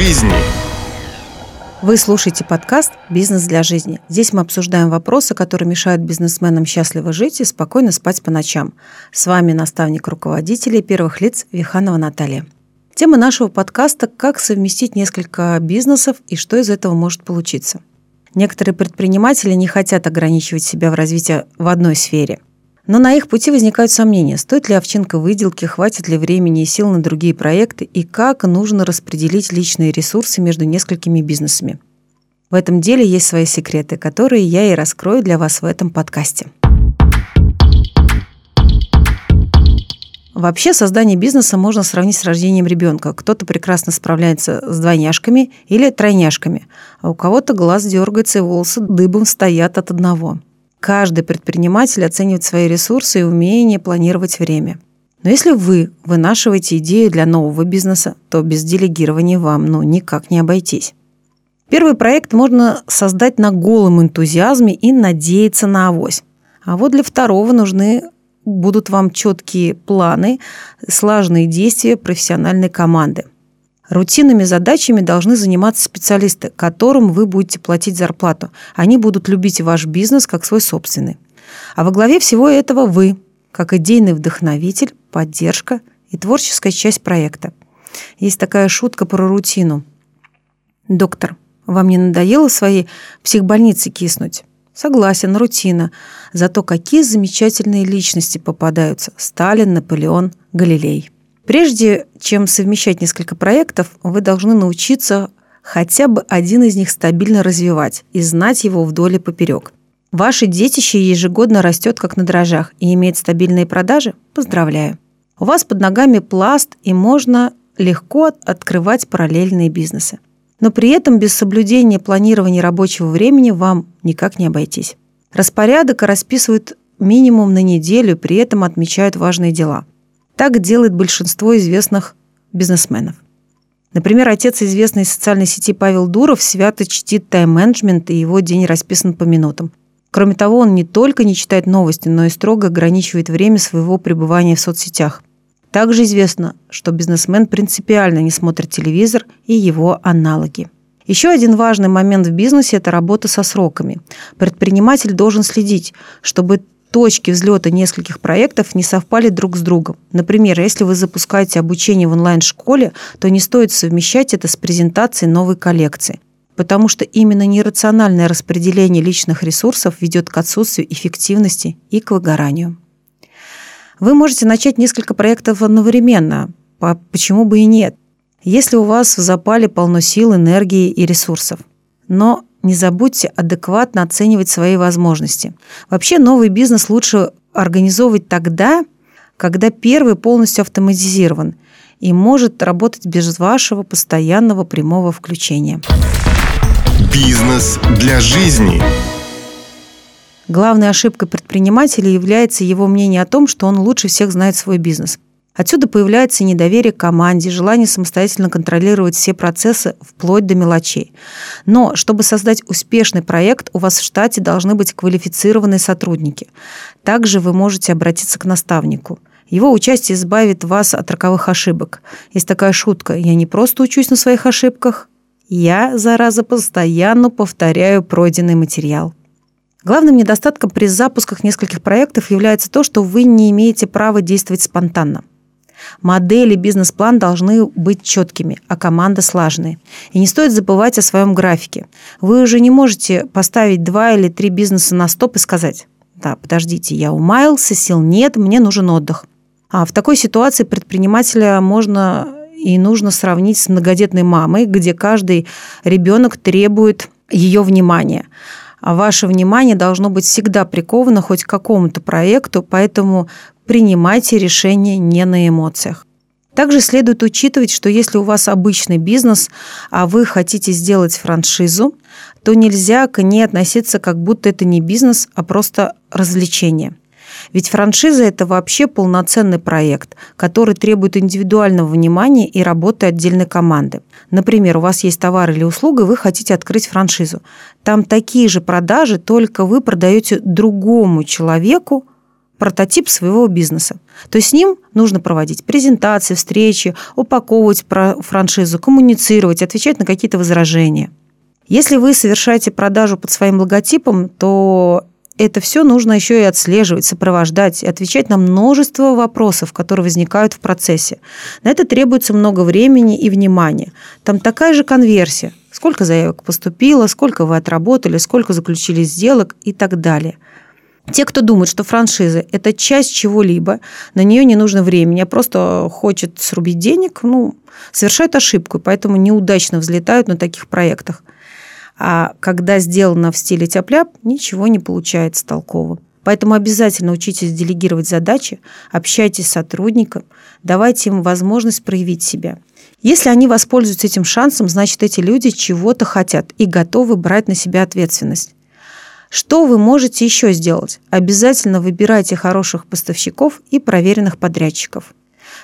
жизни. Вы слушаете подкаст «Бизнес для жизни». Здесь мы обсуждаем вопросы, которые мешают бизнесменам счастливо жить и спокойно спать по ночам. С вами наставник руководителей первых лиц Виханова Наталья. Тема нашего подкаста – как совместить несколько бизнесов и что из этого может получиться. Некоторые предприниматели не хотят ограничивать себя в развитии в одной сфере – но на их пути возникают сомнения, стоит ли овчинка выделки, хватит ли времени и сил на другие проекты и как нужно распределить личные ресурсы между несколькими бизнесами. В этом деле есть свои секреты, которые я и раскрою для вас в этом подкасте. Вообще создание бизнеса можно сравнить с рождением ребенка. Кто-то прекрасно справляется с двойняшками или тройняшками, а у кого-то глаз дергается и волосы дыбом стоят от одного – Каждый предприниматель оценивает свои ресурсы и умение планировать время. Но если вы вынашиваете идею для нового бизнеса, то без делегирования вам ну, никак не обойтись. Первый проект можно создать на голом энтузиазме и надеяться на авось. А вот для второго нужны будут вам четкие планы, слаженные действия профессиональной команды – Рутинными задачами должны заниматься специалисты, которым вы будете платить зарплату. Они будут любить ваш бизнес как свой собственный. А во главе всего этого вы, как идейный вдохновитель, поддержка и творческая часть проекта. Есть такая шутка про рутину. «Доктор, вам не надоело в своей психбольнице киснуть?» Согласен, рутина. Зато какие замечательные личности попадаются. Сталин, Наполеон, Галилей. Прежде чем совмещать несколько проектов, вы должны научиться хотя бы один из них стабильно развивать и знать его вдоль и поперек. Ваше детище ежегодно растет как на дрожжах и имеет стабильные продажи? Поздравляю. У вас под ногами пласт, и можно легко открывать параллельные бизнесы. Но при этом без соблюдения планирования рабочего времени вам никак не обойтись. Распорядок расписывают минимум на неделю, при этом отмечают важные дела. Так делает большинство известных бизнесменов. Например, отец известной социальной сети Павел Дуров свято чтит тайм-менеджмент, и его день расписан по минутам. Кроме того, он не только не читает новости, но и строго ограничивает время своего пребывания в соцсетях. Также известно, что бизнесмен принципиально не смотрит телевизор и его аналоги. Еще один важный момент в бизнесе – это работа со сроками. Предприниматель должен следить, чтобы точки взлета нескольких проектов не совпали друг с другом. Например, если вы запускаете обучение в онлайн-школе, то не стоит совмещать это с презентацией новой коллекции, потому что именно нерациональное распределение личных ресурсов ведет к отсутствию эффективности и к выгоранию. Вы можете начать несколько проектов одновременно, почему бы и нет, если у вас в запале полно сил, энергии и ресурсов. Но не забудьте адекватно оценивать свои возможности. Вообще новый бизнес лучше организовывать тогда, когда первый полностью автоматизирован и может работать без вашего постоянного прямого включения. Бизнес для жизни. Главной ошибкой предпринимателя является его мнение о том, что он лучше всех знает свой бизнес – Отсюда появляется недоверие к команде, желание самостоятельно контролировать все процессы вплоть до мелочей. Но чтобы создать успешный проект, у вас в штате должны быть квалифицированные сотрудники. Также вы можете обратиться к наставнику. Его участие избавит вас от роковых ошибок. Есть такая шутка. Я не просто учусь на своих ошибках, я, зараза, постоянно повторяю пройденный материал. Главным недостатком при запусках нескольких проектов является то, что вы не имеете права действовать спонтанно. Модели, бизнес-план должны быть четкими, а команда слаженной. И не стоит забывать о своем графике. Вы уже не можете поставить два или три бизнеса на стоп и сказать, да, подождите, я умаялся, сил нет, мне нужен отдых. А в такой ситуации предпринимателя можно и нужно сравнить с многодетной мамой, где каждый ребенок требует ее внимания а ваше внимание должно быть всегда приковано хоть к какому-то проекту, поэтому принимайте решения не на эмоциях. Также следует учитывать, что если у вас обычный бизнес, а вы хотите сделать франшизу, то нельзя к ней относиться как будто это не бизнес, а просто развлечение. Ведь франшиза – это вообще полноценный проект, который требует индивидуального внимания и работы отдельной команды. Например, у вас есть товар или услуга, вы хотите открыть франшизу. Там такие же продажи, только вы продаете другому человеку прототип своего бизнеса. То есть с ним нужно проводить презентации, встречи, упаковывать про франшизу, коммуницировать, отвечать на какие-то возражения. Если вы совершаете продажу под своим логотипом, то это все нужно еще и отслеживать, сопровождать и отвечать на множество вопросов, которые возникают в процессе. На это требуется много времени и внимания. Там такая же конверсия. Сколько заявок поступило, сколько вы отработали, сколько заключили сделок и так далее. Те, кто думает, что франшиза – это часть чего-либо, на нее не нужно времени, а просто хочет срубить денег, ну, совершают ошибку, и поэтому неудачно взлетают на таких проектах. А когда сделано в стиле тяп ничего не получается толково. Поэтому обязательно учитесь делегировать задачи, общайтесь с сотрудником, давайте им возможность проявить себя. Если они воспользуются этим шансом, значит, эти люди чего-то хотят и готовы брать на себя ответственность. Что вы можете еще сделать? Обязательно выбирайте хороших поставщиков и проверенных подрядчиков.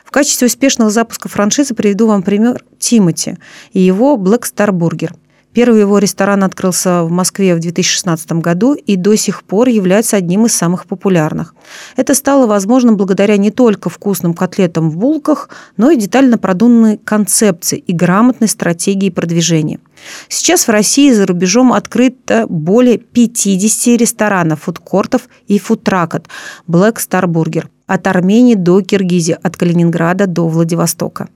В качестве успешного запуска франшизы приведу вам пример Тимати и его Black Star Burger – Первый его ресторан открылся в Москве в 2016 году и до сих пор является одним из самых популярных. Это стало возможным благодаря не только вкусным котлетам в булках, но и детально продуманной концепции и грамотной стратегии продвижения. Сейчас в России и за рубежом открыто более 50 ресторанов, фудкортов и фудтракот Black Star Burger от Армении до Киргизии, от Калининграда до Владивостока.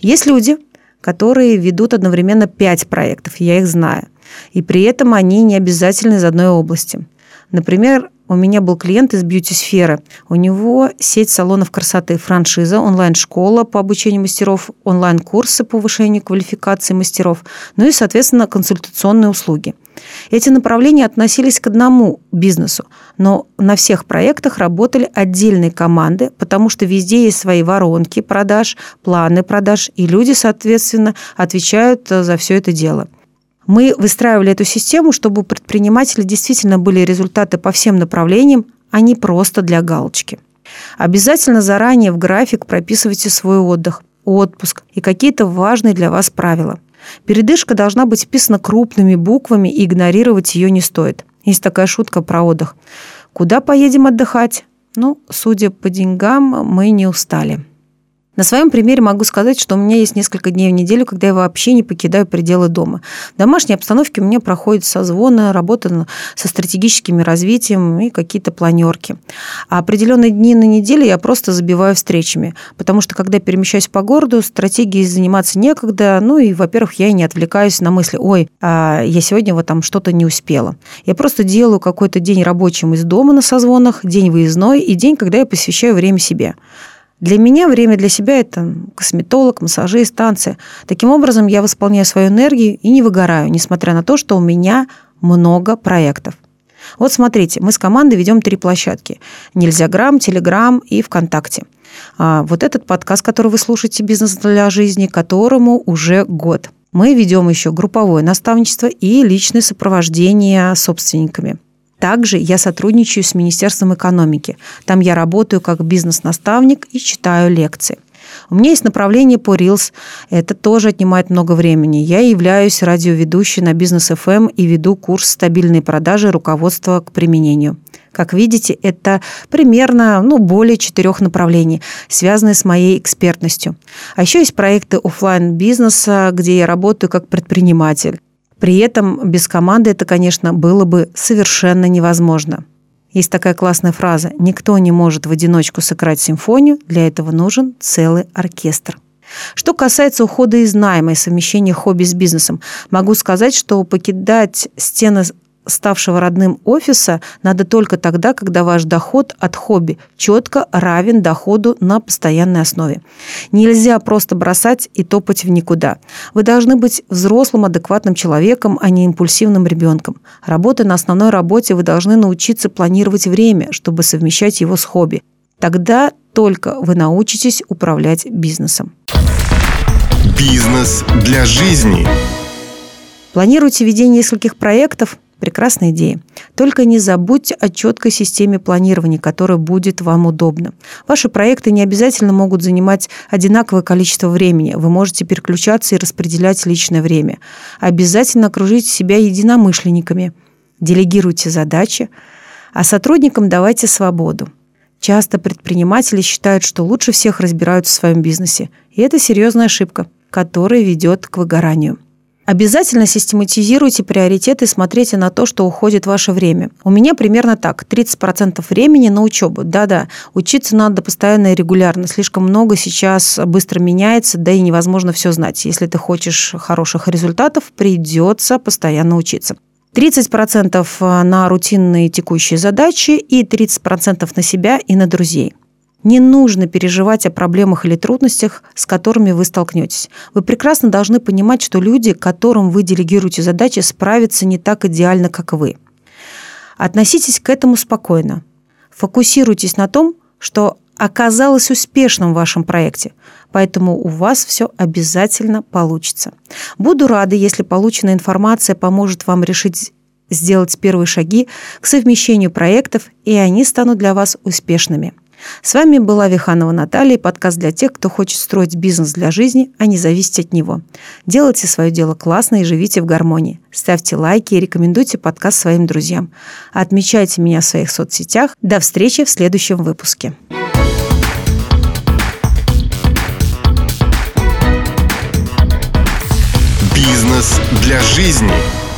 Есть люди, которые ведут одновременно пять проектов, я их знаю. И при этом они не обязательно из одной области. Например, у меня был клиент из бьюти-сферы. У него сеть салонов красоты, франшиза, онлайн-школа по обучению мастеров, онлайн-курсы по повышению квалификации мастеров, ну и, соответственно, консультационные услуги. Эти направления относились к одному бизнесу, но на всех проектах работали отдельные команды, потому что везде есть свои воронки продаж, планы продаж, и люди, соответственно, отвечают за все это дело – мы выстраивали эту систему, чтобы у предпринимателей действительно были результаты по всем направлениям, а не просто для галочки. Обязательно заранее в график прописывайте свой отдых, отпуск и какие-то важные для вас правила. Передышка должна быть вписана крупными буквами, и игнорировать ее не стоит. Есть такая шутка про отдых. Куда поедем отдыхать? Ну, судя по деньгам, мы не устали. На своем примере могу сказать, что у меня есть несколько дней в неделю, когда я вообще не покидаю пределы дома. В домашней обстановке у меня проходит созвоны, работа со стратегическими развитием и какие-то планерки. А определенные дни на неделе я просто забиваю встречами, потому что когда перемещаюсь по городу, стратегией заниматься некогда, ну и, во-первых, я не отвлекаюсь на мысли, ой, а я сегодня вот там что-то не успела. Я просто делаю какой-то день рабочим из дома на созвонах, день выездной и день, когда я посвящаю время себе. Для меня время для себя – это косметолог, массажист, танцы. Таким образом, я восполняю свою энергию и не выгораю, несмотря на то, что у меня много проектов. Вот смотрите, мы с командой ведем три площадки. Нельзя грамм, Телеграм и ВКонтакте. А вот этот подкаст, который вы слушаете «Бизнес для жизни», которому уже год. Мы ведем еще групповое наставничество и личное сопровождение собственниками – также я сотрудничаю с Министерством экономики. Там я работаю как бизнес-наставник и читаю лекции. У меня есть направление по Reels. Это тоже отнимает много времени. Я являюсь радиоведущей на бизнес FM эм и веду курс «Стабильные продажи. Руководство к применению». Как видите, это примерно ну, более четырех направлений, связанные с моей экспертностью. А еще есть проекты офлайн бизнеса где я работаю как предприниматель. При этом без команды это, конечно, было бы совершенно невозможно. Есть такая классная фраза «Никто не может в одиночку сыграть симфонию, для этого нужен целый оркестр». Что касается ухода из найма и совмещения хобби с бизнесом, могу сказать, что покидать стены ставшего родным офиса надо только тогда, когда ваш доход от хобби четко равен доходу на постоянной основе. Нельзя просто бросать и топать в никуда. Вы должны быть взрослым, адекватным человеком, а не импульсивным ребенком. Работая на основной работе, вы должны научиться планировать время, чтобы совмещать его с хобби. Тогда только вы научитесь управлять бизнесом. Бизнес для жизни. Планируйте ведение нескольких проектов – Прекрасная идея. Только не забудьте о четкой системе планирования, которая будет вам удобна. Ваши проекты не обязательно могут занимать одинаковое количество времени. Вы можете переключаться и распределять личное время. Обязательно окружите себя единомышленниками. делегируйте задачи, а сотрудникам давайте свободу. Часто предприниматели считают, что лучше всех разбираются в своем бизнесе, и это серьезная ошибка, которая ведет к выгоранию. Обязательно систематизируйте приоритеты и смотрите на то, что уходит ваше время. У меня примерно так. 30% времени на учебу. Да-да, учиться надо постоянно и регулярно. Слишком много сейчас быстро меняется, да и невозможно все знать. Если ты хочешь хороших результатов, придется постоянно учиться. 30% на рутинные текущие задачи и 30% на себя и на друзей. Не нужно переживать о проблемах или трудностях, с которыми вы столкнетесь. Вы прекрасно должны понимать, что люди, которым вы делегируете задачи, справятся не так идеально, как вы. Относитесь к этому спокойно. Фокусируйтесь на том, что оказалось успешным в вашем проекте, поэтому у вас все обязательно получится. Буду рада, если полученная информация поможет вам решить сделать первые шаги к совмещению проектов, и они станут для вас успешными. С вами была Виханова Наталья, подкаст для тех, кто хочет строить бизнес для жизни, а не зависеть от него. Делайте свое дело классно и живите в гармонии. Ставьте лайки и рекомендуйте подкаст своим друзьям. Отмечайте меня в своих соцсетях. До встречи в следующем выпуске. Бизнес для жизни.